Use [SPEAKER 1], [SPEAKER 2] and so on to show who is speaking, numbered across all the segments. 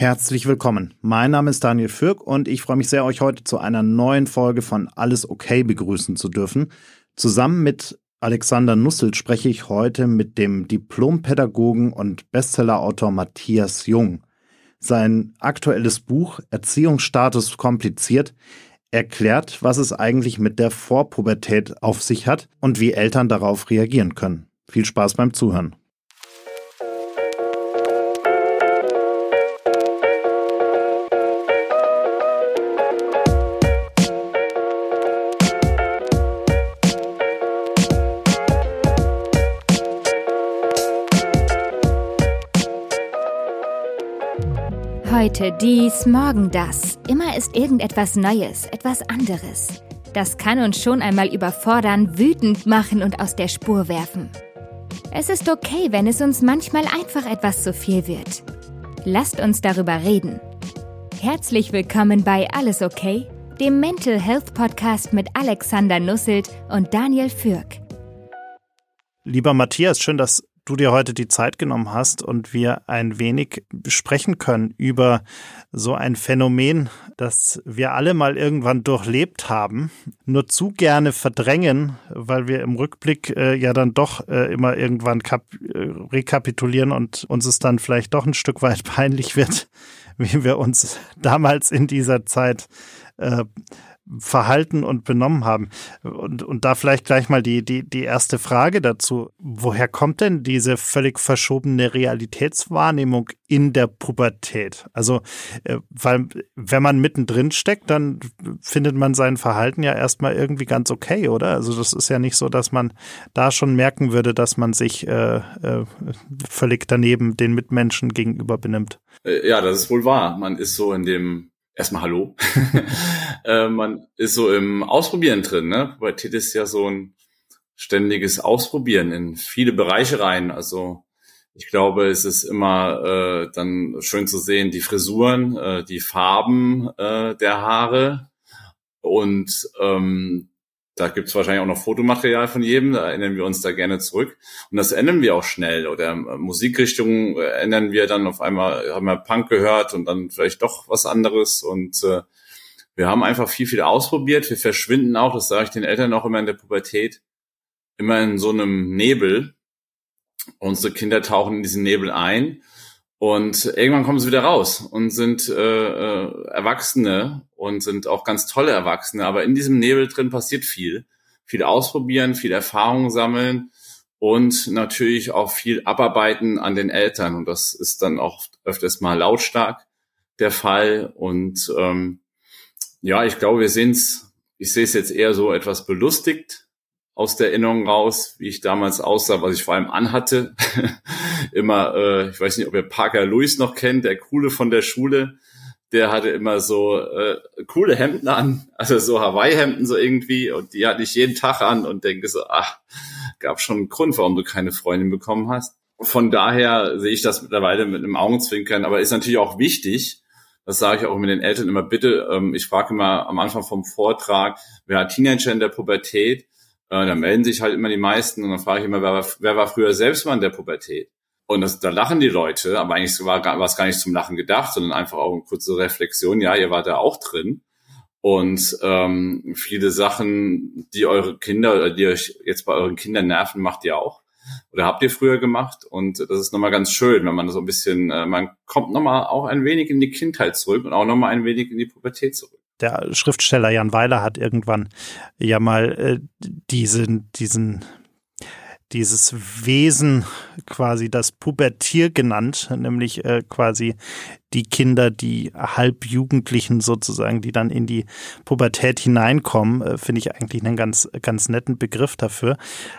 [SPEAKER 1] Herzlich willkommen. Mein Name ist Daniel Fürk und ich freue mich sehr, euch heute zu einer neuen Folge von Alles okay begrüßen zu dürfen. Zusammen mit Alexander Nussel spreche ich heute mit dem Diplompädagogen und Bestsellerautor Matthias Jung. Sein aktuelles Buch Erziehungsstatus kompliziert erklärt, was es eigentlich mit der Vorpubertät auf sich hat und wie Eltern darauf reagieren können. Viel Spaß beim Zuhören.
[SPEAKER 2] Heute dies, morgen das. Immer ist irgendetwas Neues, etwas anderes. Das kann uns schon einmal überfordern, wütend machen und aus der Spur werfen. Es ist okay, wenn es uns manchmal einfach etwas zu viel wird. Lasst uns darüber reden. Herzlich willkommen bei Alles okay, dem Mental Health Podcast mit Alexander Nusselt und Daniel Fürk.
[SPEAKER 1] Lieber Matthias, schön, dass du dir heute die Zeit genommen hast und wir ein wenig sprechen können über so ein Phänomen, das wir alle mal irgendwann durchlebt haben, nur zu gerne verdrängen, weil wir im Rückblick äh, ja dann doch äh, immer irgendwann äh, rekapitulieren und uns es dann vielleicht doch ein Stück weit peinlich wird, wie wir uns damals in dieser Zeit äh, verhalten und benommen haben. Und, und da vielleicht gleich mal die, die, die erste Frage dazu. Woher kommt denn diese völlig verschobene Realitätswahrnehmung in der Pubertät? Also, äh, weil wenn man mittendrin steckt, dann findet man sein Verhalten ja erstmal irgendwie ganz okay, oder? Also das ist ja nicht so, dass man da schon merken würde, dass man sich äh, äh, völlig daneben den Mitmenschen gegenüber benimmt.
[SPEAKER 3] Äh, ja, das ist wohl wahr. Man ist so in dem erstmal Hallo. äh, man ist so im Ausprobieren drin. Ne? Pubertät ist ja so ein ständiges Ausprobieren in viele Bereiche rein. Also ich glaube, es ist immer äh, dann schön zu sehen, die Frisuren, äh, die Farben äh, der Haare und ähm, da gibt's wahrscheinlich auch noch Fotomaterial von jedem, da erinnern wir uns da gerne zurück. Und das ändern wir auch schnell. Oder äh, Musikrichtungen äh, ändern wir dann auf einmal, haben wir Punk gehört und dann vielleicht doch was anderes. Und äh, wir haben einfach viel, viel ausprobiert. Wir verschwinden auch, das sage ich den Eltern auch immer in der Pubertät, immer in so einem Nebel. Unsere Kinder tauchen in diesen Nebel ein und irgendwann kommen sie wieder raus und sind äh, äh, Erwachsene und sind auch ganz tolle Erwachsene. Aber in diesem Nebel drin passiert viel. Viel ausprobieren, viel Erfahrung sammeln und natürlich auch viel abarbeiten an den Eltern. Und das ist dann auch öfters mal lautstark der Fall. Und ähm, ja, ich glaube, wir sehen es, ich sehe es jetzt eher so etwas belustigt aus der Erinnerung raus, wie ich damals aussah, was ich vor allem anhatte. immer, äh, ich weiß nicht, ob ihr Parker Lewis noch kennt, der Coole von der Schule. Der hatte immer so äh, coole Hemden an, also so Hawaii-Hemden so irgendwie. Und die hatte ich jeden Tag an und denke so, ach, gab schon einen Grund, warum du keine Freundin bekommen hast. Von daher sehe ich das mittlerweile mit einem Augenzwinkern, aber ist natürlich auch wichtig, das sage ich auch mit den Eltern immer, bitte, ähm, ich frage immer am Anfang vom Vortrag, wer hat Teenager in der Pubertät? Äh, da melden sich halt immer die meisten und dann frage ich immer, wer war, wer war früher selbst mal in der Pubertät? Und das, da lachen die Leute, aber eigentlich war, es gar nicht zum Lachen gedacht, sondern einfach auch eine kurze Reflexion. Ja, ihr wart da auch drin. Und ähm, viele Sachen, die eure Kinder, die euch jetzt bei euren Kindern nerven, macht ihr auch. Oder habt ihr früher gemacht. Und das ist nochmal ganz schön, wenn man so ein bisschen, äh, man kommt nochmal auch ein wenig in die Kindheit zurück und auch nochmal ein wenig in die Pubertät zurück
[SPEAKER 1] der Schriftsteller Jan Weiler hat irgendwann ja mal äh, diesen, diesen, dieses Wesen quasi das Pubertier genannt, nämlich äh, quasi die Kinder, die Halbjugendlichen sozusagen, die dann in die Pubertät hineinkommen, äh, finde ich eigentlich einen ganz, ganz netten Begriff dafür.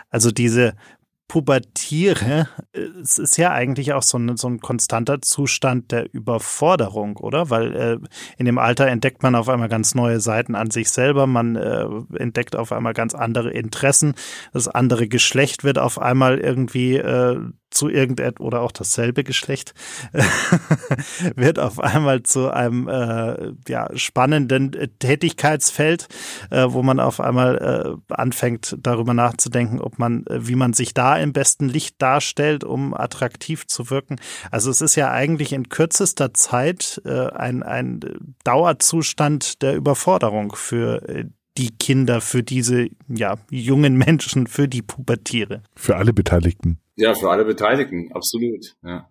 [SPEAKER 1] Also diese pubertiere, es ist ja eigentlich auch so ein, so ein konstanter Zustand der Überforderung, oder? Weil äh, in dem Alter entdeckt man auf einmal ganz neue Seiten an sich selber, man äh, entdeckt auf einmal ganz andere Interessen, das andere Geschlecht wird auf einmal irgendwie äh, zu irgendetwas oder auch dasselbe Geschlecht wird auf einmal zu einem äh, ja, spannenden Tätigkeitsfeld, äh, wo man auf einmal äh, anfängt darüber nachzudenken, ob man, äh, wie man sich da im besten Licht darstellt, um attraktiv zu wirken. Also es ist ja eigentlich in kürzester Zeit äh, ein, ein Dauerzustand der Überforderung für äh, die Kinder, für diese ja, jungen Menschen, für die Pubertiere.
[SPEAKER 4] Für alle Beteiligten.
[SPEAKER 3] Ja, für alle Beteiligten, absolut. Ja.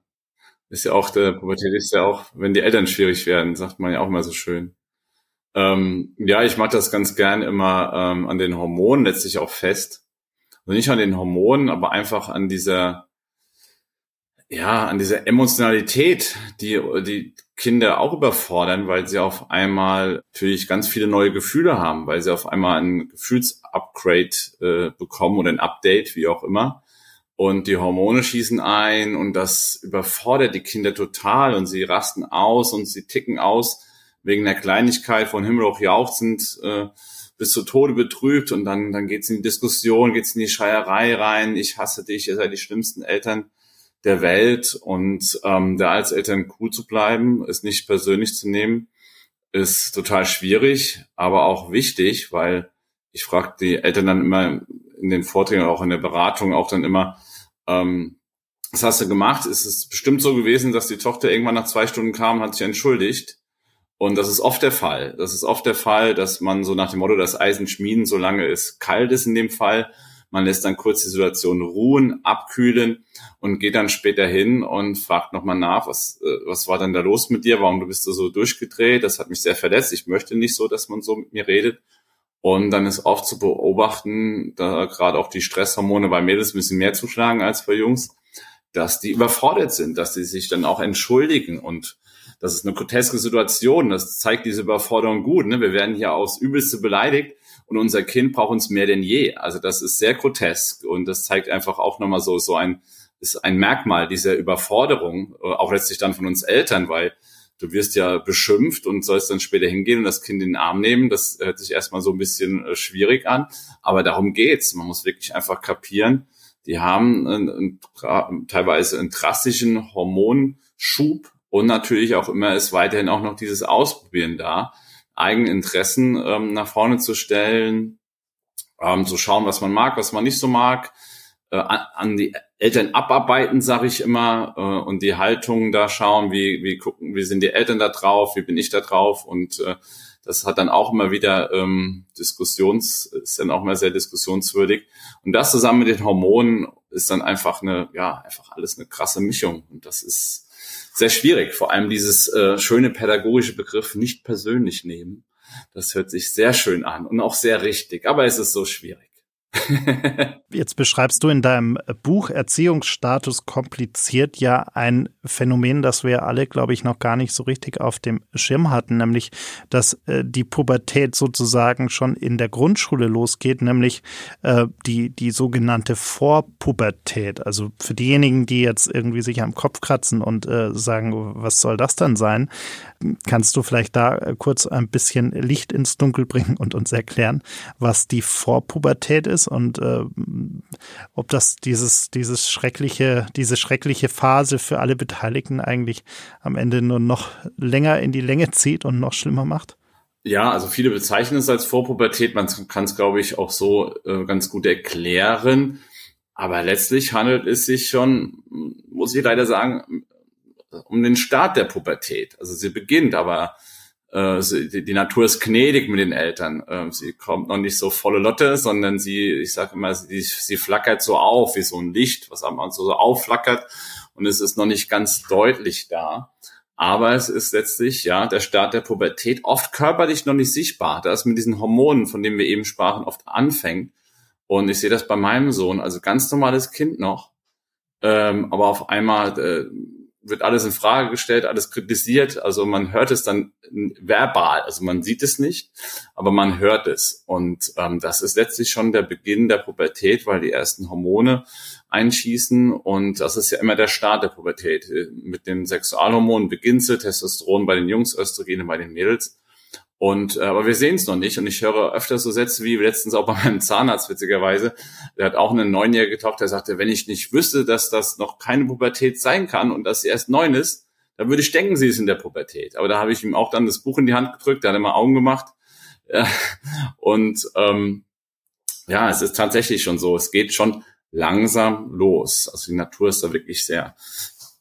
[SPEAKER 3] Ist ja auch, der Pubertät ist ja auch, wenn die Eltern schwierig werden, sagt man ja auch immer so schön. Ähm, ja, ich mache das ganz gern immer ähm, an den Hormonen letztlich auch fest. Also nicht an den Hormonen, aber einfach an dieser, ja, an dieser Emotionalität, die die Kinder auch überfordern, weil sie auf einmal natürlich ganz viele neue Gefühle haben, weil sie auf einmal ein Gefühlsupgrade äh, bekommen oder ein Update, wie auch immer und die Hormone schießen ein und das überfordert die Kinder total und sie rasten aus und sie ticken aus wegen der Kleinigkeit von Himmel hoch jauchzend äh, bis zu Tode betrübt und dann dann geht's in die Diskussion, geht's in die Schreierei rein. Ich hasse dich, ihr seid die schlimmsten Eltern der Welt und ähm, da als Eltern cool zu bleiben, es nicht persönlich zu nehmen, ist total schwierig, aber auch wichtig, weil ich frage die Eltern dann immer in den Vorträgen, auch in der Beratung auch dann immer, ähm, was hast du gemacht? Ist es bestimmt so gewesen, dass die Tochter irgendwann nach zwei Stunden kam und hat sich entschuldigt? Und das ist oft der Fall. Das ist oft der Fall, dass man so nach dem Motto, das Eisen schmieden, solange es kalt ist in dem Fall. Man lässt dann kurz die Situation ruhen, abkühlen und geht dann später hin und fragt nochmal nach, was, äh, was war denn da los mit dir? Warum bist du so durchgedreht? Das hat mich sehr verletzt. Ich möchte nicht so, dass man so mit mir redet. Und dann ist oft zu beobachten, da gerade auch die Stresshormone bei Mädels ein bisschen mehr zuschlagen als bei Jungs, dass die überfordert sind, dass die sich dann auch entschuldigen und das ist eine groteske Situation. Das zeigt diese Überforderung gut. Ne? Wir werden hier aufs Übelste beleidigt und unser Kind braucht uns mehr denn je. Also das ist sehr grotesk und das zeigt einfach auch nochmal so, so ein, ist ein Merkmal dieser Überforderung, äh, auch letztlich dann von uns Eltern, weil du wirst ja beschimpft und sollst dann später hingehen und das Kind in den Arm nehmen. Das hört sich erstmal so ein bisschen äh, schwierig an, aber darum geht's. Man muss wirklich einfach kapieren, die haben einen, einen, teilweise einen drastischen Hormonschub und natürlich auch immer ist weiterhin auch noch dieses Ausprobieren da, Eigeninteressen ähm, nach vorne zu stellen, ähm, zu schauen, was man mag, was man nicht so mag, äh, an die Eltern abarbeiten, sage ich immer, äh, und die Haltung da schauen, wie, wie gucken, wie sind die Eltern da drauf, wie bin ich da drauf und äh, das hat dann auch immer wieder ähm, Diskussions, ist dann auch mal sehr diskussionswürdig. Und das zusammen mit den Hormonen ist dann einfach eine, ja, einfach alles eine krasse Mischung. Und das ist sehr schwierig. Vor allem dieses äh, schöne pädagogische Begriff nicht persönlich nehmen. Das hört sich sehr schön an und auch sehr richtig, aber es ist so schwierig.
[SPEAKER 1] Jetzt beschreibst du in deinem Buch Erziehungsstatus kompliziert ja ein Phänomen, das wir alle, glaube ich, noch gar nicht so richtig auf dem Schirm hatten, nämlich, dass äh, die Pubertät sozusagen schon in der Grundschule losgeht, nämlich äh, die, die sogenannte Vorpubertät. Also für diejenigen, die jetzt irgendwie sich am Kopf kratzen und äh, sagen, was soll das dann sein? Kannst du vielleicht da äh, kurz ein bisschen Licht ins Dunkel bringen und uns erklären, was die Vorpubertät ist und äh, ob das dieses, dieses schreckliche, diese schreckliche Phase für alle Beteiligten eigentlich am Ende nur noch länger in die Länge zieht und noch schlimmer macht?
[SPEAKER 3] Ja, also viele bezeichnen es als Vorpubertät. Man kann es, glaube ich, auch so äh, ganz gut erklären. Aber letztlich handelt es sich schon, muss ich leider sagen, um den Start der Pubertät. Also sie beginnt, aber äh, sie, die, Natur ist gnädig mit den Eltern. Äh, sie kommt noch nicht so volle Lotte, sondern sie, ich sage immer, sie, sie flackert so auf wie so ein Licht, was am so, so aufflackert und es ist noch nicht ganz deutlich da. Aber es ist letztlich ja der Start der Pubertät, oft körperlich noch nicht sichtbar, da es mit diesen Hormonen, von denen wir eben sprachen, oft anfängt. Und ich sehe das bei meinem Sohn, also ganz normales Kind noch, ähm, aber auf einmal äh, wird alles in Frage gestellt, alles kritisiert. Also man hört es dann verbal, also man sieht es nicht, aber man hört es. Und ähm, das ist letztlich schon der Beginn der Pubertät, weil die ersten Hormone einschießen. Und das ist ja immer der Start der Pubertät. Mit den Sexualhormonen beginnt sie, Testosteron bei den Jungs, Östrogene bei den Mädels. Und äh, aber wir sehen es noch nicht. Und ich höre öfter so Sätze wie letztens auch bei meinem Zahnarzt witzigerweise. Der hat auch eine neunjährige Tochter. Der sagte, wenn ich nicht wüsste, dass das noch keine Pubertät sein kann und dass sie erst neun ist, dann würde ich denken, sie ist in der Pubertät. Aber da habe ich ihm auch dann das Buch in die Hand gedrückt. Der hat immer Augen gemacht. Und ähm, ja, es ist tatsächlich schon so. Es geht schon langsam los. Also die Natur ist da wirklich sehr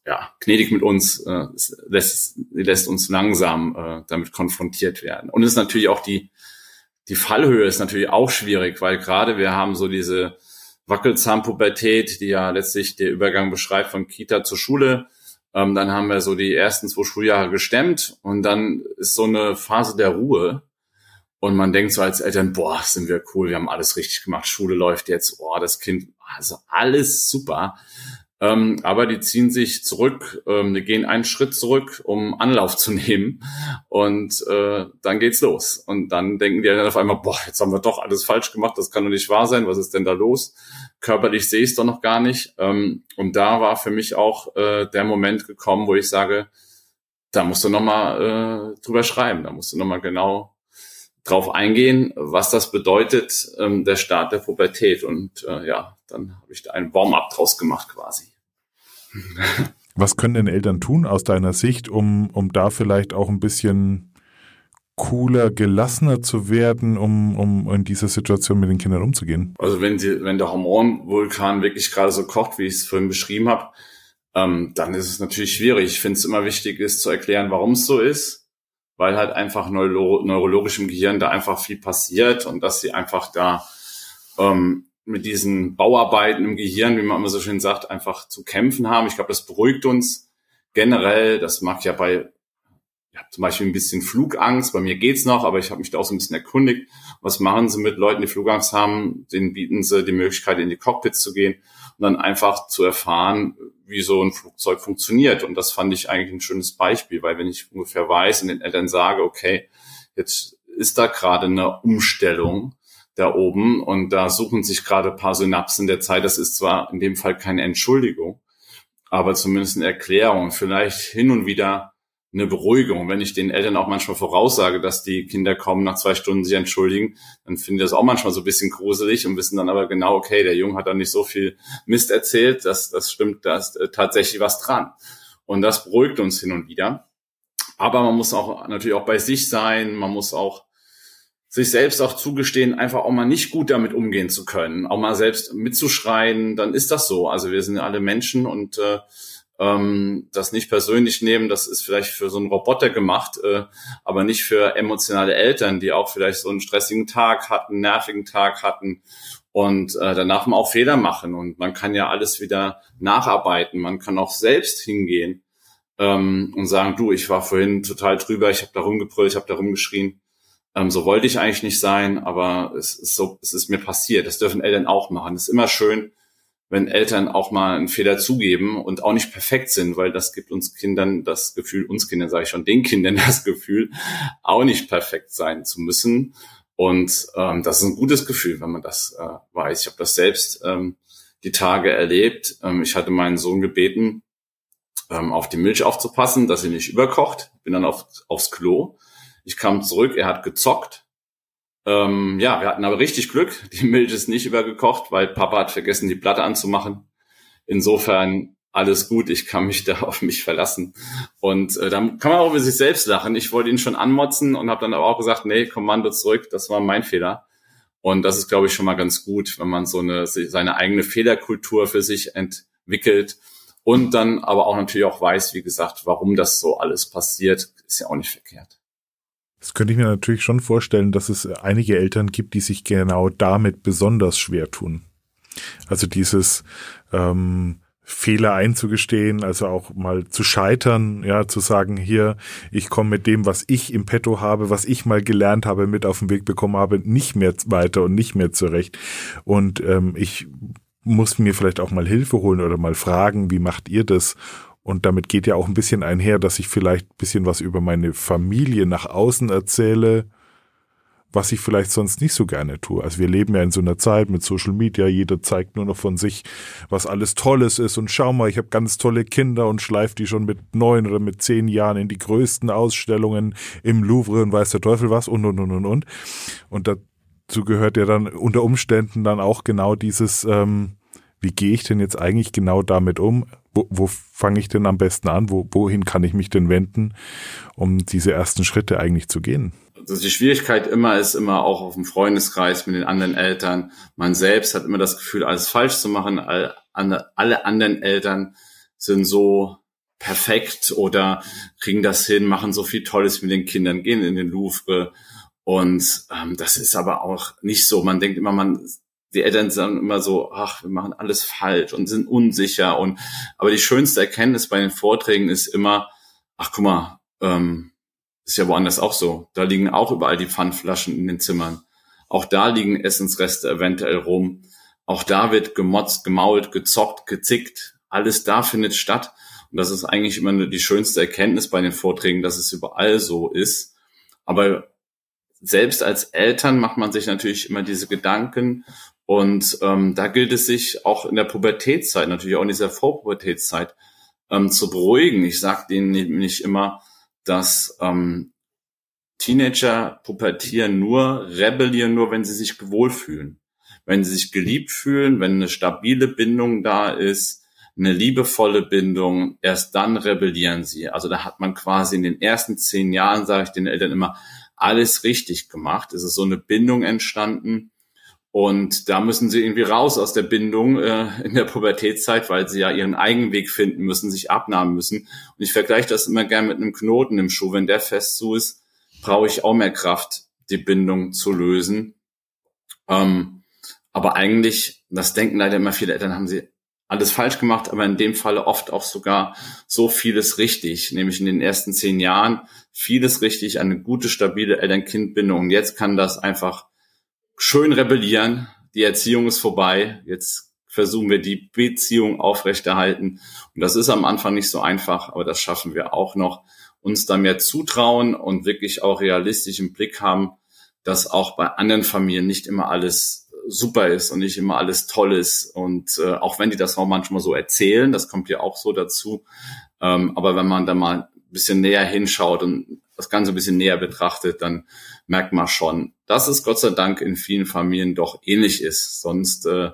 [SPEAKER 3] ja, gnädig mit uns, äh, lässt, lässt uns langsam äh, damit konfrontiert werden. Und es ist natürlich auch die, die Fallhöhe ist natürlich auch schwierig, weil gerade wir haben so diese Wackelzahnpubertät, die ja letztlich der Übergang beschreibt von Kita zur Schule. Ähm, dann haben wir so die ersten zwei Schuljahre gestemmt und dann ist so eine Phase der Ruhe. Und man denkt so als Eltern, boah, sind wir cool, wir haben alles richtig gemacht, Schule läuft jetzt, boah, das Kind, also alles super. Ähm, aber die ziehen sich zurück, ähm, die gehen einen Schritt zurück, um Anlauf zu nehmen. Und äh, dann geht's los. Und dann denken die dann auf einmal, boah, jetzt haben wir doch alles falsch gemacht, das kann doch nicht wahr sein, was ist denn da los? Körperlich sehe ich es doch noch gar nicht. Ähm, und da war für mich auch äh, der Moment gekommen, wo ich sage, da musst du nochmal äh, drüber schreiben, da musst du nochmal genau drauf eingehen, was das bedeutet, ähm, der Start der Pubertät. Und äh, ja, dann habe ich da einen Warm-up draus gemacht quasi.
[SPEAKER 4] Was können denn Eltern tun aus deiner Sicht, um, um da vielleicht auch ein bisschen cooler, gelassener zu werden, um, um in dieser Situation mit den Kindern umzugehen?
[SPEAKER 3] Also wenn sie, wenn der Hormonvulkan wirklich gerade so kocht, wie ich es vorhin beschrieben habe, ähm, dann ist es natürlich schwierig. Ich finde es immer wichtig, ist zu erklären, warum es so ist, weil halt einfach neuro neurologisch im Gehirn da einfach viel passiert und dass sie einfach da ähm, mit diesen Bauarbeiten im Gehirn, wie man immer so schön sagt, einfach zu kämpfen haben. Ich glaube, das beruhigt uns generell. Das mag ja bei ich habe zum Beispiel ein bisschen Flugangst, bei mir geht's noch, aber ich habe mich da auch so ein bisschen erkundigt. Was machen sie mit Leuten, die Flugangst haben? Denen bieten sie die Möglichkeit, in die Cockpits zu gehen und dann einfach zu erfahren, wie so ein Flugzeug funktioniert. Und das fand ich eigentlich ein schönes Beispiel, weil wenn ich ungefähr weiß und den Eltern sage, okay, jetzt ist da gerade eine Umstellung, da oben und da suchen sich gerade paar Synapsen der Zeit. Das ist zwar in dem Fall keine Entschuldigung, aber zumindest eine Erklärung, vielleicht hin und wieder eine Beruhigung. Wenn ich den Eltern auch manchmal voraussage, dass die Kinder kommen nach zwei Stunden sich entschuldigen, dann finden die das auch manchmal so ein bisschen gruselig und wissen dann aber genau, okay, der Junge hat da nicht so viel Mist erzählt, das, das stimmt, da ist äh, tatsächlich was dran. Und das beruhigt uns hin und wieder. Aber man muss auch natürlich auch bei sich sein, man muss auch sich selbst auch zugestehen, einfach auch mal nicht gut damit umgehen zu können, auch mal selbst mitzuschreien, dann ist das so. Also wir sind alle Menschen und äh, ähm, das nicht persönlich nehmen, das ist vielleicht für so einen Roboter gemacht, äh, aber nicht für emotionale Eltern, die auch vielleicht so einen stressigen Tag hatten, nervigen Tag hatten und äh, danach mal auch Fehler machen und man kann ja alles wieder nacharbeiten, man kann auch selbst hingehen ähm, und sagen, du, ich war vorhin total drüber, ich habe da rumgebrüllt, ich habe da rumgeschrien ähm, so wollte ich eigentlich nicht sein, aber es ist so, es ist mir passiert. Das dürfen Eltern auch machen. Es ist immer schön, wenn Eltern auch mal einen Fehler zugeben und auch nicht perfekt sind, weil das gibt uns Kindern das Gefühl, uns Kindern sage ich schon, den Kindern das Gefühl, auch nicht perfekt sein zu müssen. Und ähm, das ist ein gutes Gefühl, wenn man das äh, weiß. Ich habe das selbst ähm, die Tage erlebt. Ähm, ich hatte meinen Sohn gebeten, ähm, auf die Milch aufzupassen, dass sie nicht überkocht. Bin dann auf, aufs Klo ich kam zurück, er hat gezockt. Ähm, ja, wir hatten aber richtig Glück. Die Milch ist nicht übergekocht, weil Papa hat vergessen, die Platte anzumachen. Insofern alles gut, ich kann mich da auf mich verlassen. Und äh, dann kann man auch über sich selbst lachen. Ich wollte ihn schon anmotzen und habe dann aber auch gesagt, nee, Kommando zurück, das war mein Fehler. Und das ist, glaube ich, schon mal ganz gut, wenn man so eine seine eigene Fehlerkultur für sich entwickelt und dann aber auch natürlich auch weiß, wie gesagt, warum das so alles passiert, ist ja auch nicht verkehrt.
[SPEAKER 4] Das könnte ich mir natürlich schon vorstellen, dass es einige Eltern gibt, die sich genau damit besonders schwer tun. Also dieses ähm, Fehler einzugestehen, also auch mal zu scheitern, ja, zu sagen, hier, ich komme mit dem, was ich im Petto habe, was ich mal gelernt habe, mit auf den Weg bekommen habe, nicht mehr weiter und nicht mehr zurecht. Und ähm, ich muss mir vielleicht auch mal Hilfe holen oder mal fragen, wie macht ihr das? Und damit geht ja auch ein bisschen einher, dass ich vielleicht ein bisschen was über meine Familie nach außen erzähle, was ich vielleicht sonst nicht so gerne tue. Also wir leben ja in so einer Zeit mit Social Media, jeder zeigt nur noch von sich, was alles Tolles ist und schau mal, ich habe ganz tolle Kinder und schleife die schon mit neun oder mit zehn Jahren in die größten Ausstellungen im Louvre und weiß der Teufel was und und und und und. Und dazu gehört ja dann unter Umständen dann auch genau dieses, ähm, wie gehe ich denn jetzt eigentlich genau damit um? Wo, wo fange ich denn am besten an? Wo, wohin kann ich mich denn wenden, um diese ersten Schritte eigentlich zu gehen?
[SPEAKER 3] Also die Schwierigkeit immer ist immer auch auf dem Freundeskreis mit den anderen Eltern. Man selbst hat immer das Gefühl, alles falsch zu machen. Alle, alle anderen Eltern sind so perfekt oder kriegen das hin, machen so viel Tolles mit den Kindern, gehen in den Louvre. Und ähm, das ist aber auch nicht so. Man denkt immer, man die Eltern sagen immer so, ach, wir machen alles falsch und sind unsicher. Und aber die schönste Erkenntnis bei den Vorträgen ist immer, ach guck mal, ähm, ist ja woanders auch so. Da liegen auch überall die Pfandflaschen in den Zimmern. Auch da liegen Essensreste eventuell rum. Auch da wird gemotzt, gemault, gezockt, gezickt. Alles da findet statt. Und das ist eigentlich immer die schönste Erkenntnis bei den Vorträgen, dass es überall so ist. Aber selbst als Eltern macht man sich natürlich immer diese Gedanken und ähm, da gilt es sich auch in der Pubertätszeit, natürlich auch in dieser Vorpubertätszeit, ähm, zu beruhigen. Ich sage denen nämlich immer, dass ähm, Teenager pubertieren nur, rebellieren nur, wenn sie sich wohlfühlen. Wenn sie sich geliebt fühlen, wenn eine stabile Bindung da ist, eine liebevolle Bindung, erst dann rebellieren sie. Also da hat man quasi in den ersten zehn Jahren, sage ich den Eltern immer, alles richtig gemacht. Es ist so eine Bindung entstanden, und da müssen sie irgendwie raus aus der Bindung äh, in der Pubertätszeit, weil sie ja ihren eigenen Weg finden müssen, sich abnahmen müssen. Und ich vergleiche das immer gern mit einem Knoten im Schuh. Wenn der fest so ist, brauche ich auch mehr Kraft, die Bindung zu lösen. Ähm, aber eigentlich, das denken leider immer viele Eltern, haben sie alles falsch gemacht, aber in dem Falle oft auch sogar so vieles richtig, nämlich in den ersten zehn Jahren vieles richtig, eine gute, stabile Eltern-Kind-Bindung. Und jetzt kann das einfach schön rebellieren. Die Erziehung ist vorbei. Jetzt versuchen wir die Beziehung aufrechterhalten. Und das ist am Anfang nicht so einfach, aber das schaffen wir auch noch. Uns da mehr zutrauen und wirklich auch realistisch im Blick haben, dass auch bei anderen Familien nicht immer alles super ist und nicht immer alles toll ist. Und äh, auch wenn die das auch manchmal so erzählen, das kommt ja auch so dazu. Ähm, aber wenn man da mal ein bisschen näher hinschaut und das Ganze ein bisschen näher betrachtet, dann merkt man schon, dass es Gott sei Dank in vielen Familien doch ähnlich ist. Sonst äh,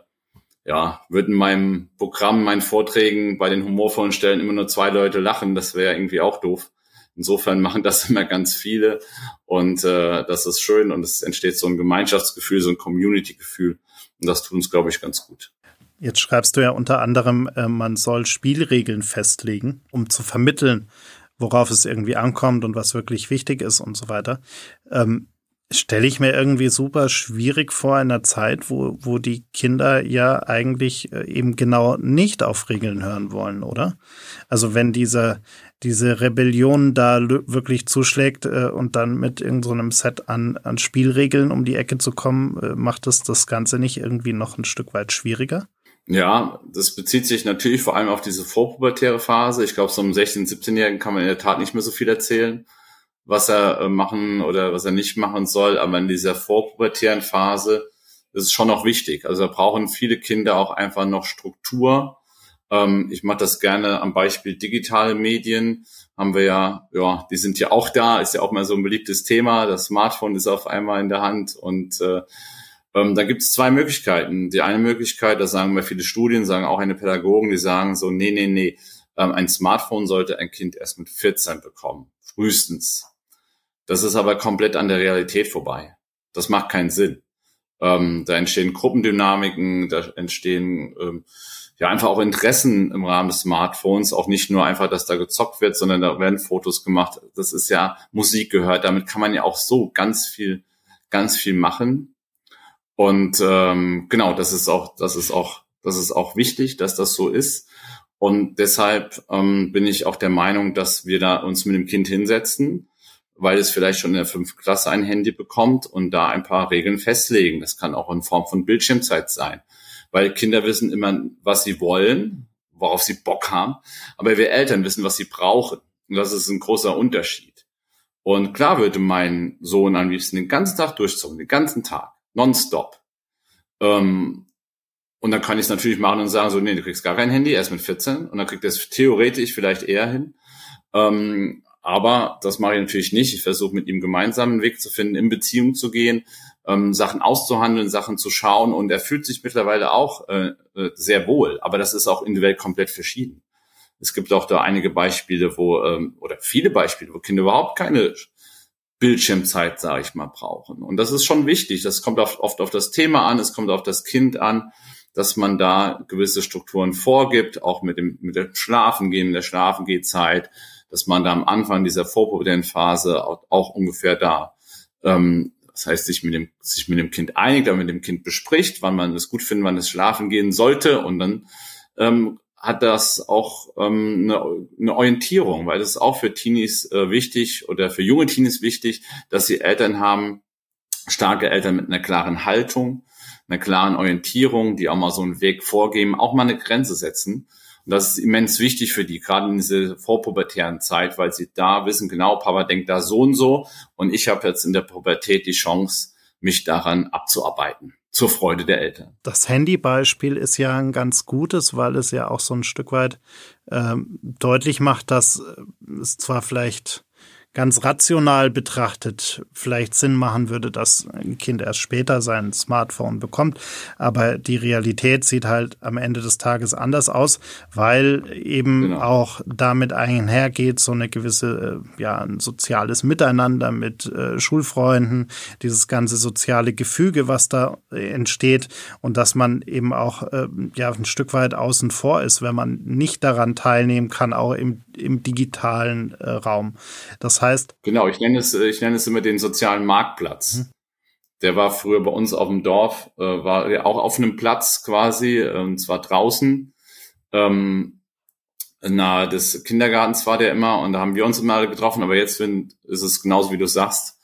[SPEAKER 3] ja, würden meinem Programm, meinen Vorträgen bei den humorvollen Stellen immer nur zwei Leute lachen. Das wäre irgendwie auch doof. Insofern machen das immer ganz viele und äh, das ist schön und es entsteht so ein Gemeinschaftsgefühl, so ein Community-Gefühl und das tut uns, glaube ich, ganz gut.
[SPEAKER 1] Jetzt schreibst du ja unter anderem, äh, man soll Spielregeln festlegen, um zu vermitteln, worauf es irgendwie ankommt und was wirklich wichtig ist und so weiter. Ähm, Stelle ich mir irgendwie super schwierig vor in einer Zeit, wo, wo die Kinder ja eigentlich äh, eben genau nicht auf Regeln hören wollen, oder? Also wenn diese, diese Rebellion da wirklich zuschlägt äh, und dann mit irgendeinem so Set an, an Spielregeln um die Ecke zu kommen, äh, macht das das Ganze nicht irgendwie noch ein Stück weit schwieriger?
[SPEAKER 3] Ja, das bezieht sich natürlich vor allem auf diese vorpubertäre Phase. Ich glaube, so einem 16-, 17-Jährigen kann man in der Tat nicht mehr so viel erzählen, was er äh, machen oder was er nicht machen soll. Aber in dieser vorpubertären Phase ist es schon noch wichtig. Also da brauchen viele Kinder auch einfach noch Struktur. Ähm, ich mache das gerne am Beispiel digitale Medien. Haben wir ja, ja, die sind ja auch da, ist ja auch mal so ein beliebtes Thema. Das Smartphone ist auf einmal in der Hand und äh, ähm, da gibt es zwei Möglichkeiten. Die eine Möglichkeit, das sagen wir viele Studien, sagen auch eine Pädagogen, die sagen so, nee, nee, nee, ähm, ein Smartphone sollte ein Kind erst mit 14 bekommen, frühestens. Das ist aber komplett an der Realität vorbei. Das macht keinen Sinn. Ähm, da entstehen Gruppendynamiken, da entstehen ähm, ja einfach auch Interessen im Rahmen des Smartphones, auch nicht nur einfach, dass da gezockt wird, sondern da werden Fotos gemacht. Das ist ja Musik gehört. Damit kann man ja auch so ganz viel, ganz viel machen. Und ähm, genau, das ist auch, das ist auch, das ist auch wichtig, dass das so ist. Und deshalb ähm, bin ich auch der Meinung, dass wir da uns mit dem Kind hinsetzen, weil es vielleicht schon in der fünften Klasse ein Handy bekommt und da ein paar Regeln festlegen. Das kann auch in Form von Bildschirmzeit sein, weil Kinder wissen immer, was sie wollen, worauf sie Bock haben, aber wir Eltern wissen, was sie brauchen. Und das ist ein großer Unterschied. Und klar würde mein Sohn am liebsten den ganzen Tag durchzogen, den ganzen Tag, nonstop. Ähm, und dann kann ich es natürlich machen und sagen, so, nee, du kriegst gar kein Handy, erst mit 14. Und dann kriegt das theoretisch vielleicht eher hin. Ähm, aber das mache ich natürlich nicht. Ich versuche mit ihm gemeinsam einen Weg zu finden, in Beziehung zu gehen, ähm, Sachen auszuhandeln, Sachen zu schauen. Und er fühlt sich mittlerweile auch äh, äh sehr wohl. Aber das ist auch in der Welt komplett verschieden. Es gibt auch da einige Beispiele, wo, ähm, oder viele Beispiele, wo Kinder überhaupt keine Bildschirmzeit, sage ich mal, brauchen. Und das ist schon wichtig. Das kommt oft, auf das Thema an, es kommt auf das Kind an dass man da gewisse Strukturen vorgibt, auch mit dem, mit dem Schlafengehen, der Schlafengehzeit, dass man da am Anfang dieser vorpubertären Phase auch, auch, ungefähr da, ähm, das heißt, sich mit dem, sich mit dem Kind einigt, dann mit dem Kind bespricht, wann man es gut findet, wann es schlafen gehen sollte und dann ähm, hat das auch ähm, eine, eine Orientierung, weil das ist auch für Teenies äh, wichtig oder für junge Teenies wichtig, dass sie Eltern haben, starke Eltern mit einer klaren Haltung, einer klaren Orientierung, die auch mal so einen Weg vorgeben, auch mal eine Grenze setzen. Und das ist immens wichtig für die, gerade in dieser vorpubertären Zeit, weil sie da wissen, genau, Papa denkt da so und so und ich habe jetzt in der Pubertät die Chance, mich daran abzuarbeiten zur Freude der Eltern.
[SPEAKER 1] Das Handybeispiel ist ja ein ganz gutes, weil es ja auch so ein Stück weit ähm, deutlich macht, dass es zwar vielleicht ganz rational betrachtet vielleicht Sinn machen würde, dass ein Kind erst später sein Smartphone bekommt. Aber die Realität sieht halt am Ende des Tages anders aus, weil eben genau. auch damit einhergeht so eine gewisse, äh, ja, ein soziales Miteinander mit äh, Schulfreunden, dieses ganze soziale Gefüge, was da entsteht und dass man eben auch, äh, ja, ein Stück weit außen vor ist, wenn man nicht daran teilnehmen kann, auch im, im digitalen äh, Raum. Das heißt.
[SPEAKER 3] Genau, ich nenne es, ich nenne es immer den sozialen Marktplatz. Mhm. Der war früher bei uns auf dem Dorf, äh, war ja auch auf einem Platz quasi, äh, und zwar draußen. Ähm, nahe des Kindergartens war der immer und da haben wir uns immer getroffen, aber jetzt find, ist es genauso wie du sagst,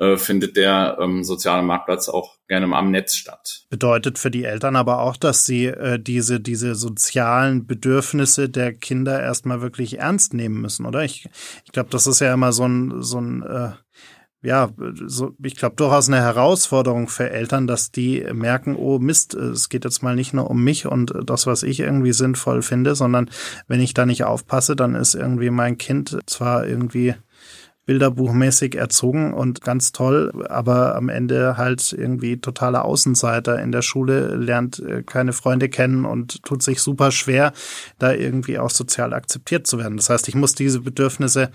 [SPEAKER 3] äh, findet der ähm, soziale Marktplatz auch gerne am Netz statt.
[SPEAKER 1] Bedeutet für die Eltern aber auch, dass sie äh, diese, diese sozialen Bedürfnisse der Kinder erstmal wirklich ernst nehmen müssen, oder? Ich, ich glaube, das ist ja immer so ein, so ein äh, ja, so, ich glaube, durchaus eine Herausforderung für Eltern, dass die merken, oh Mist, es geht jetzt mal nicht nur um mich und das, was ich irgendwie sinnvoll finde, sondern wenn ich da nicht aufpasse, dann ist irgendwie mein Kind zwar irgendwie bilderbuchmäßig erzogen und ganz toll, aber am Ende halt irgendwie totaler Außenseiter in der Schule, lernt äh, keine Freunde kennen und tut sich super schwer, da irgendwie auch sozial akzeptiert zu werden. Das heißt, ich muss diese Bedürfnisse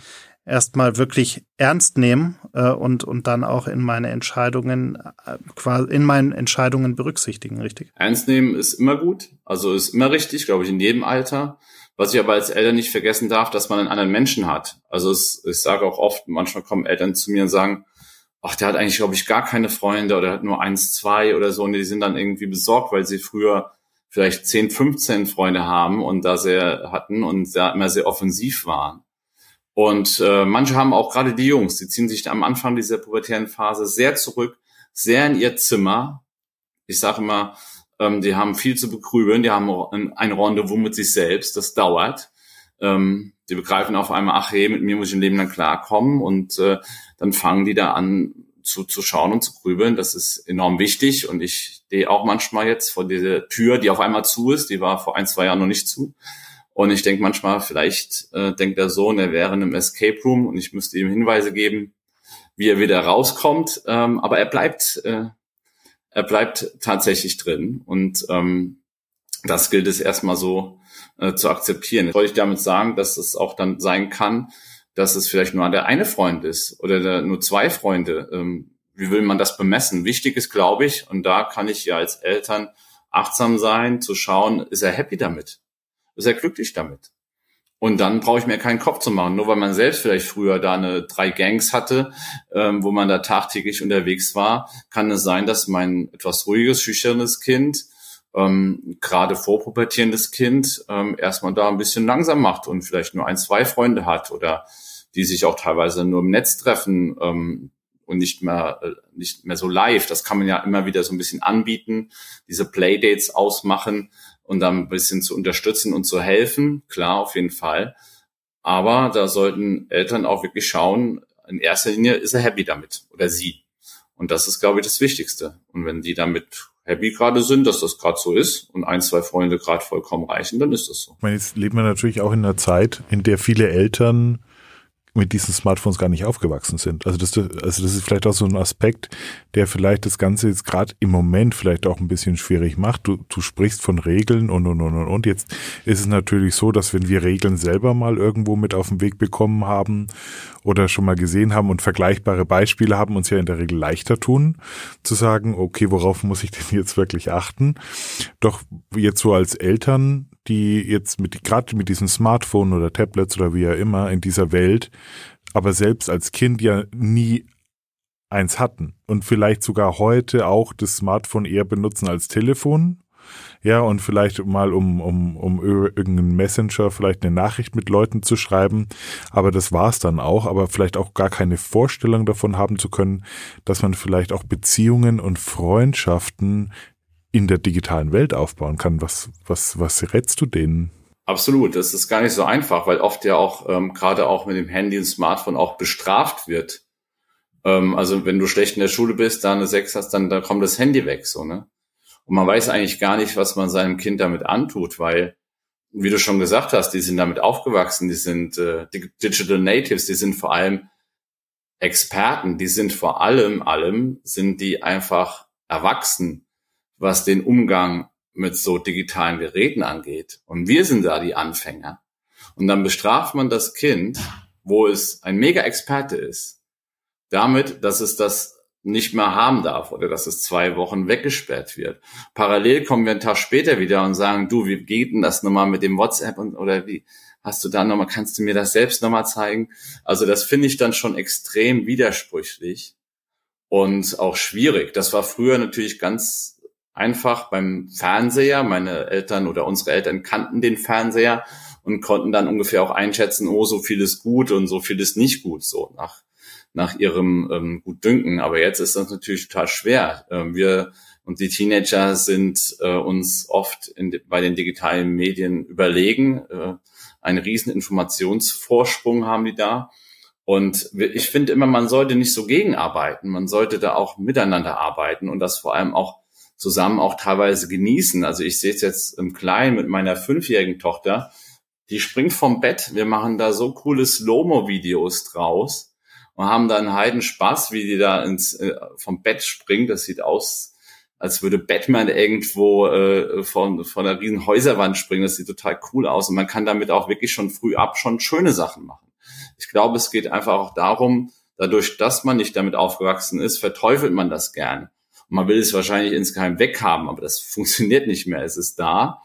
[SPEAKER 1] erstmal wirklich ernst nehmen äh, und, und dann auch in meine Entscheidungen, äh, quasi in meinen Entscheidungen berücksichtigen, richtig?
[SPEAKER 3] Ernst nehmen ist immer gut, also ist immer richtig, glaube ich, in jedem Alter. Was ich aber als Eltern nicht vergessen darf, dass man einen anderen Menschen hat. Also es, ich sage auch oft, manchmal kommen Eltern zu mir und sagen, ach, der hat eigentlich, glaube ich, gar keine Freunde oder hat nur eins, zwei oder so. Und die sind dann irgendwie besorgt, weil sie früher vielleicht 10, 15 Freunde haben und da sehr hatten und da immer sehr offensiv waren. Und äh, manche haben auch gerade die Jungs, die ziehen sich am Anfang dieser pubertären Phase sehr zurück, sehr in ihr Zimmer. Ich sage immer, ähm, die haben viel zu begrübeln, die haben ein Rendezvous mit sich selbst, das dauert. Ähm, die begreifen auf einmal, ach hey, mit mir muss ich ein Leben lang klarkommen und äh, dann fangen die da an zu, zu schauen und zu grübeln. Das ist enorm wichtig und ich stehe auch manchmal jetzt vor dieser Tür, die auf einmal zu ist, die war vor ein, zwei Jahren noch nicht zu. Und ich denke manchmal, vielleicht äh, denkt der Sohn, er wäre in einem Escape Room und ich müsste ihm Hinweise geben, wie er wieder rauskommt. Ähm, aber er bleibt äh, er bleibt tatsächlich drin. Und ähm, das gilt es erstmal so äh, zu akzeptieren. Wollte ich damit sagen, dass es auch dann sein kann, dass es vielleicht nur der eine Freund ist oder der, nur zwei Freunde. Ähm, wie will man das bemessen? Wichtig ist, glaube ich, und da kann ich ja als Eltern achtsam sein, zu schauen, ist er happy damit? Ist er glücklich damit? Und dann brauche ich mir keinen Kopf zu machen. Nur weil man selbst vielleicht früher da eine drei Gangs hatte, ähm, wo man da tagtäglich unterwegs war, kann es sein, dass mein etwas ruhiges, schüchternes Kind, ähm, gerade vorpubertierendes Kind, ähm, erstmal da ein bisschen langsam macht und vielleicht nur ein, zwei Freunde hat oder die sich auch teilweise nur im Netz treffen ähm, und nicht mehr, äh, nicht mehr so live. Das kann man ja immer wieder so ein bisschen anbieten, diese Playdates ausmachen und dann ein bisschen zu unterstützen und zu helfen, klar, auf jeden Fall. Aber da sollten Eltern auch wirklich schauen, in erster Linie ist er happy damit oder sie. Und das ist, glaube ich, das Wichtigste. Und wenn die damit happy gerade sind, dass das gerade so ist und ein, zwei Freunde gerade vollkommen reichen, dann ist das so.
[SPEAKER 4] Ich meine, jetzt leben wir natürlich auch in einer Zeit, in der viele Eltern mit diesen Smartphones gar nicht aufgewachsen sind. Also das, also das ist vielleicht auch so ein Aspekt, der vielleicht das Ganze jetzt gerade im Moment vielleicht auch ein bisschen schwierig macht. Du, du sprichst von Regeln und und und und und. Jetzt ist es natürlich so, dass wenn wir Regeln selber mal irgendwo mit auf den Weg bekommen haben oder schon mal gesehen haben und vergleichbare Beispiele haben, uns ja in der Regel leichter tun, zu sagen, okay, worauf muss ich denn jetzt wirklich achten? Doch jetzt so als Eltern die jetzt mit, gerade mit diesen Smartphone oder Tablets oder wie ja immer in dieser Welt, aber selbst als Kind ja nie eins hatten und vielleicht sogar heute auch das Smartphone eher benutzen als Telefon. Ja, und vielleicht mal um, um, um irgendeinen Messenger vielleicht eine Nachricht mit Leuten zu schreiben. Aber das war's dann auch. Aber vielleicht auch gar keine Vorstellung davon haben zu können, dass man vielleicht auch Beziehungen und Freundschaften in der digitalen Welt aufbauen kann. Was, was, was rätst du denen?
[SPEAKER 3] Absolut, das ist gar nicht so einfach, weil oft ja auch ähm, gerade auch mit dem Handy und Smartphone auch bestraft wird. Ähm, also wenn du schlecht in der Schule bist, da eine 6 hast, dann da kommt das Handy weg, so ne. Und man weiß eigentlich gar nicht, was man seinem Kind damit antut, weil, wie du schon gesagt hast, die sind damit aufgewachsen, die sind äh, Digital Natives, die sind vor allem Experten, die sind vor allem, allem, sind die einfach erwachsen was den Umgang mit so digitalen Geräten angeht. Und wir sind da die Anfänger. Und dann bestraft man das Kind, wo es ein Mega-Experte ist, damit, dass es das nicht mehr haben darf oder dass es zwei Wochen weggesperrt wird. Parallel kommen wir einen Tag später wieder und sagen, du, wie geht denn das nochmal mit dem WhatsApp und, oder wie hast du da nochmal, kannst du mir das selbst nochmal zeigen? Also das finde ich dann schon extrem widersprüchlich und auch schwierig. Das war früher natürlich ganz einfach beim Fernseher. Meine Eltern oder unsere Eltern kannten den Fernseher und konnten dann ungefähr auch einschätzen, oh, so viel ist gut und so viel ist nicht gut, so nach, nach ihrem ähm, Gutdünken. Aber jetzt ist das natürlich total schwer. Ähm, wir und die Teenager sind äh, uns oft in, bei den digitalen Medien überlegen. Äh, einen riesen Informationsvorsprung haben die da. Und ich finde immer, man sollte nicht so gegenarbeiten. Man sollte da auch miteinander arbeiten und das vor allem auch zusammen auch teilweise genießen. Also ich sehe es jetzt im Kleinen mit meiner fünfjährigen Tochter. Die springt vom Bett. Wir machen da so coole Slow-Mo-Videos draus und haben da einen heiden Spaß, wie die da ins, äh, vom Bett springt. Das sieht aus, als würde Batman irgendwo äh, von, von einer riesen Häuserwand springen. Das sieht total cool aus. Und man kann damit auch wirklich schon früh ab schon schöne Sachen machen. Ich glaube, es geht einfach auch darum, dadurch, dass man nicht damit aufgewachsen ist, verteufelt man das gern. Und man will es wahrscheinlich insgeheim weghaben, aber das funktioniert nicht mehr. Es ist da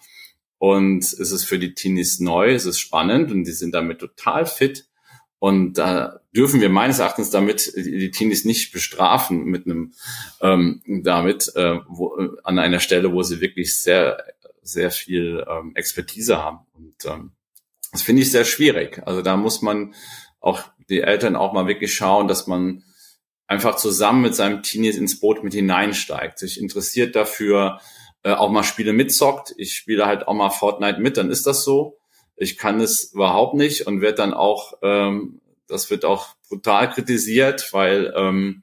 [SPEAKER 3] und es ist für die Teenies neu, es ist spannend und die sind damit total fit. Und da dürfen wir meines Erachtens damit die Teenies nicht bestrafen mit einem ähm, damit äh, wo, äh, an einer Stelle, wo sie wirklich sehr sehr viel ähm, Expertise haben. Und ähm, das finde ich sehr schwierig. Also da muss man auch die Eltern auch mal wirklich schauen, dass man einfach zusammen mit seinem Teenies ins Boot mit hineinsteigt, sich interessiert dafür, äh, auch mal Spiele mitzockt. Ich spiele halt auch mal Fortnite mit, dann ist das so. Ich kann es überhaupt nicht und werde dann auch, ähm, das wird auch brutal kritisiert, weil ähm,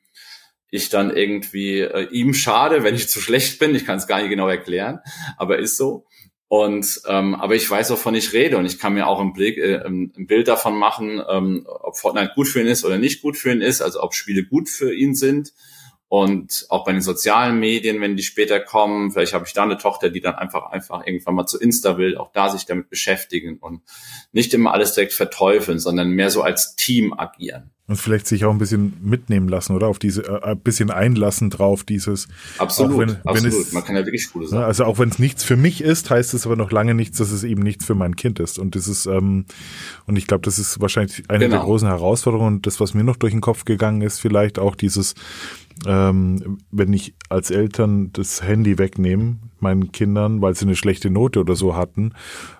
[SPEAKER 3] ich dann irgendwie äh, ihm schade, wenn ich zu schlecht bin. Ich kann es gar nicht genau erklären, aber ist so. Und ähm, aber ich weiß, wovon ich rede und ich kann mir auch ein, Blick, äh, ein Bild davon machen, ähm, ob Fortnite gut für ihn ist oder nicht gut für ihn ist, also ob Spiele gut für ihn sind. Und auch bei den sozialen Medien, wenn die später kommen, vielleicht habe ich da eine Tochter, die dann einfach einfach irgendwann mal zu Insta will, auch da sich damit beschäftigen und nicht immer alles direkt verteufeln, sondern mehr so als Team agieren.
[SPEAKER 4] Und vielleicht sich auch ein bisschen mitnehmen lassen, oder? Auf diese, äh, ein bisschen einlassen drauf, dieses.
[SPEAKER 3] Absolut, wenn, absolut. Wenn es, Man kann ja wirklich coole
[SPEAKER 4] Sachen. Also auch wenn es nichts für mich ist, heißt es aber noch lange nichts, dass es eben nichts für mein Kind ist. Und das ist, ähm, und ich glaube, das ist wahrscheinlich eine genau. der großen Herausforderungen. Und das, was mir noch durch den Kopf gegangen ist, vielleicht auch dieses, ähm, wenn ich als Eltern das Handy wegnehme, meinen Kindern, weil sie eine schlechte Note oder so hatten.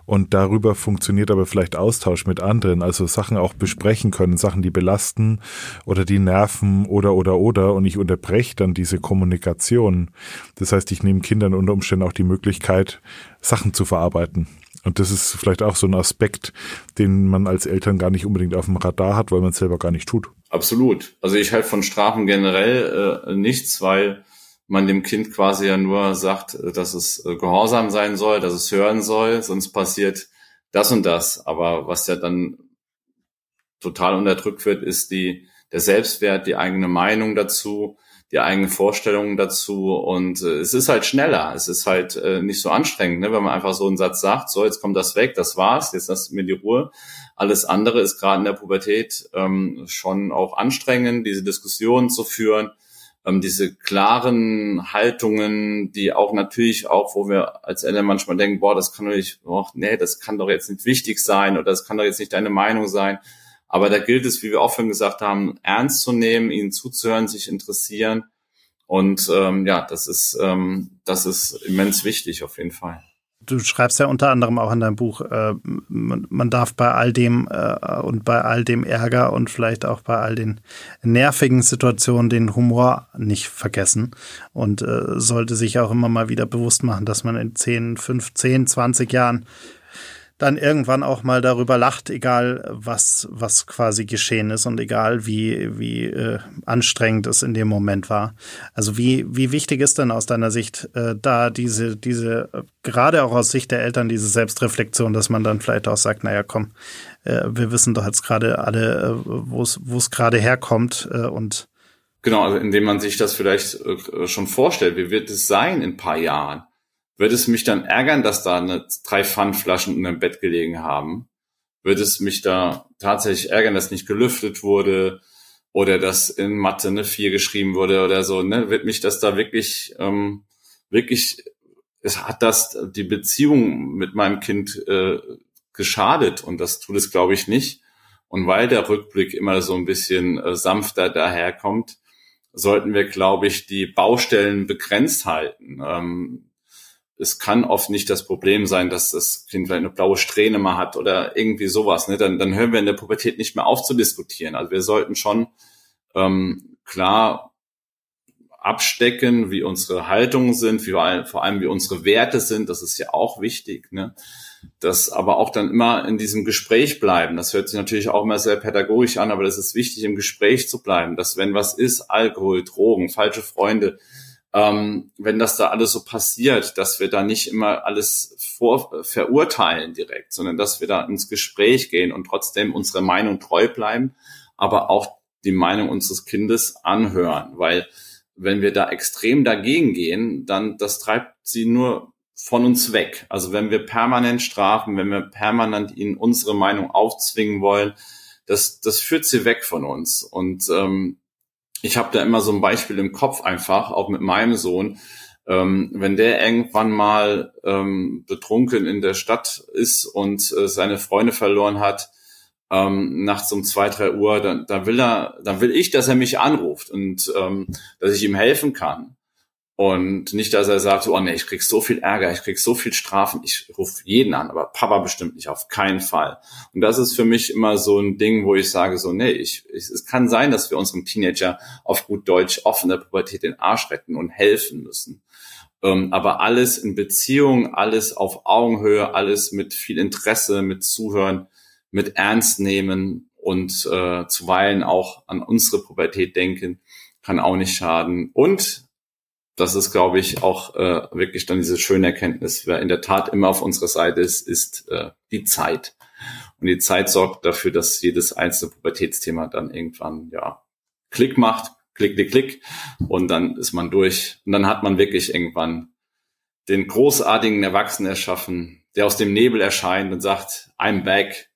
[SPEAKER 4] Und darüber funktioniert aber vielleicht Austausch mit anderen, also Sachen auch besprechen können, Sachen, die belasten oder die nerven oder oder oder. Und ich unterbreche dann diese Kommunikation. Das heißt, ich nehme Kindern unter Umständen auch die Möglichkeit, Sachen zu verarbeiten Und das ist vielleicht auch so ein Aspekt, den man als Eltern gar nicht unbedingt auf dem Radar hat, weil man es selber gar nicht tut.
[SPEAKER 3] Absolut. Also ich halte von Strafen generell äh, nichts, weil man dem Kind quasi ja nur sagt, äh, dass es äh, gehorsam sein soll, dass es hören soll, sonst passiert das und das. Aber was ja dann total unterdrückt wird, ist die, der Selbstwert, die eigene Meinung dazu, die eigene Vorstellungen dazu und äh, es ist halt schneller, es ist halt äh, nicht so anstrengend, ne? wenn man einfach so einen Satz sagt, so jetzt kommt das weg, das war's, jetzt lass mir die Ruhe. Alles andere ist gerade in der Pubertät ähm, schon auch anstrengend, diese Diskussionen zu führen, ähm, diese klaren Haltungen, die auch natürlich auch, wo wir als Eltern manchmal denken, boah, das kann doch nicht, oh, nee, das kann doch jetzt nicht wichtig sein oder das kann doch jetzt nicht deine Meinung sein aber da gilt es, wie wir auch schon gesagt haben, ernst zu nehmen, ihnen zuzuhören, sich interessieren. Und ähm, ja, das ist, ähm, das ist immens wichtig auf jeden Fall.
[SPEAKER 1] Du schreibst ja unter anderem auch in deinem Buch, äh, man, man, darf bei all dem äh, und bei all dem Ärger und vielleicht auch bei all den nervigen Situationen den Humor nicht vergessen und äh, sollte sich auch immer mal wieder bewusst machen, dass man in 10, 15, 20 Jahren dann irgendwann auch mal darüber lacht, egal was, was quasi geschehen ist und egal wie, wie äh, anstrengend es in dem Moment war. Also wie, wie wichtig ist denn aus deiner Sicht äh, da diese, diese, gerade auch aus Sicht der Eltern, diese Selbstreflexion, dass man dann vielleicht auch sagt, naja, komm, äh, wir wissen doch jetzt gerade alle, äh, wo es, wo es gerade herkommt äh, und
[SPEAKER 3] Genau, also indem man sich das vielleicht äh, schon vorstellt, wie wird es sein in ein paar Jahren? Würde es mich dann ärgern, dass da eine, drei Pfandflaschen in einem Bett gelegen haben? Würde es mich da tatsächlich ärgern, dass nicht gelüftet wurde oder dass in Mathe eine 4 geschrieben wurde oder so? Ne? Wird mich das da wirklich, ähm, wirklich, es hat das die Beziehung mit meinem Kind äh, geschadet und das tut es, glaube ich, nicht. Und weil der Rückblick immer so ein bisschen äh, sanfter daherkommt, sollten wir, glaube ich, die Baustellen begrenzt halten. Ähm, es kann oft nicht das Problem sein, dass das Kind vielleicht eine blaue Strähne mal hat oder irgendwie sowas. Ne? Dann, dann hören wir in der Pubertät nicht mehr auf zu diskutieren. Also wir sollten schon ähm, klar abstecken, wie unsere Haltungen sind, wie wir, vor allem wie unsere Werte sind. Das ist ja auch wichtig. Ne? Das aber auch dann immer in diesem Gespräch bleiben. Das hört sich natürlich auch immer sehr pädagogisch an, aber das ist wichtig, im Gespräch zu bleiben. Dass wenn was ist, Alkohol, Drogen, falsche Freunde, ähm, wenn das da alles so passiert, dass wir da nicht immer alles vor, verurteilen direkt, sondern dass wir da ins Gespräch gehen und trotzdem unserer Meinung treu bleiben, aber auch die Meinung unseres Kindes anhören, weil wenn wir da extrem dagegen gehen, dann das treibt sie nur von uns weg. Also wenn wir permanent strafen, wenn wir permanent ihnen unsere Meinung aufzwingen wollen, das, das führt sie weg von uns. Und ähm, ich habe da immer so ein Beispiel im Kopf einfach, auch mit meinem Sohn. Ähm, wenn der irgendwann mal ähm, betrunken in der Stadt ist und äh, seine Freunde verloren hat, ähm, nachts um zwei, drei Uhr, dann, dann will er, dann will ich, dass er mich anruft und ähm, dass ich ihm helfen kann. Und nicht, dass er sagt, oh nee, ich krieg so viel Ärger, ich krieg so viel Strafen, ich rufe jeden an, aber Papa bestimmt nicht, auf keinen Fall. Und das ist für mich immer so ein Ding, wo ich sage, so, nee, ich, ich, es kann sein, dass wir unserem Teenager auf gut Deutsch offene Pubertät den Arsch retten und helfen müssen. Ähm, aber alles in Beziehung, alles auf Augenhöhe, alles mit viel Interesse, mit Zuhören, mit Ernst nehmen und äh, zuweilen auch an unsere Pubertät denken, kann auch nicht schaden. Und das ist, glaube ich, auch äh, wirklich dann diese schöne Erkenntnis. Wer in der Tat immer auf unserer Seite ist, ist äh, die Zeit. Und die Zeit sorgt dafür, dass jedes einzelne Pubertätsthema dann irgendwann ja Klick macht, Klick, Klick, Klick, und dann ist man durch. Und dann hat man wirklich irgendwann den großartigen Erwachsenen erschaffen, der aus dem Nebel erscheint und sagt, I'm back.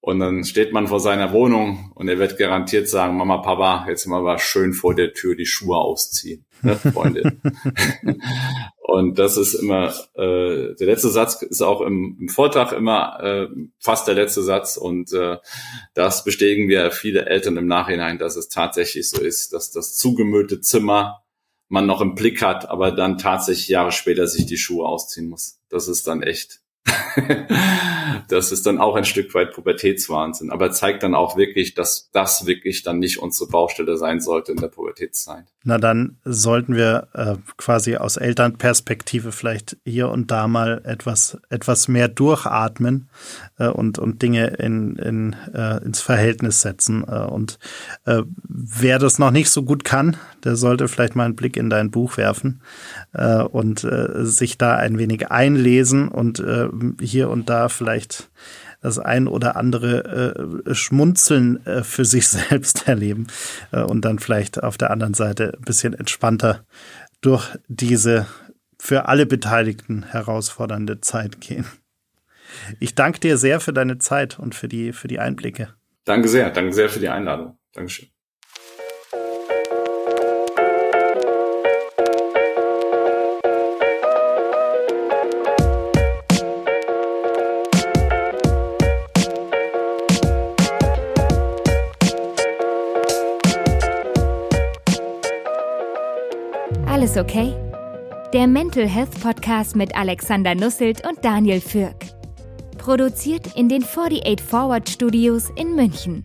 [SPEAKER 3] Und dann steht man vor seiner Wohnung und er wird garantiert sagen, Mama, Papa, jetzt mal schön vor der Tür die Schuhe ausziehen ne, Freunde. und das ist immer, äh, der letzte Satz ist auch im, im Vortrag immer äh, fast der letzte Satz und äh, das bestätigen wir viele Eltern im Nachhinein, dass es tatsächlich so ist, dass das zugemüllte Zimmer man noch im Blick hat, aber dann tatsächlich Jahre später sich die Schuhe ausziehen muss. Das ist dann echt das ist dann auch ein Stück weit Pubertätswahnsinn, aber zeigt dann auch wirklich, dass das wirklich dann nicht unsere Baustelle sein sollte in der Pubertätszeit.
[SPEAKER 1] Na dann sollten wir äh, quasi aus Elternperspektive vielleicht hier und da mal etwas etwas mehr durchatmen äh, und und Dinge in, in äh, ins Verhältnis setzen äh, und äh, wer das noch nicht so gut kann, der sollte vielleicht mal einen Blick in dein Buch werfen äh, und sich da ein wenig einlesen und hier und da vielleicht das ein oder andere äh, Schmunzeln äh, für sich selbst erleben äh, und dann vielleicht auf der anderen Seite ein bisschen entspannter durch diese für alle Beteiligten herausfordernde Zeit gehen. Ich danke dir sehr für deine Zeit und für die, für die Einblicke.
[SPEAKER 3] Danke sehr, danke sehr für die Einladung. Dankeschön.
[SPEAKER 2] Alles okay? Der Mental Health Podcast mit Alexander Nusselt und Daniel Fürk. Produziert in den 48 Forward Studios in München.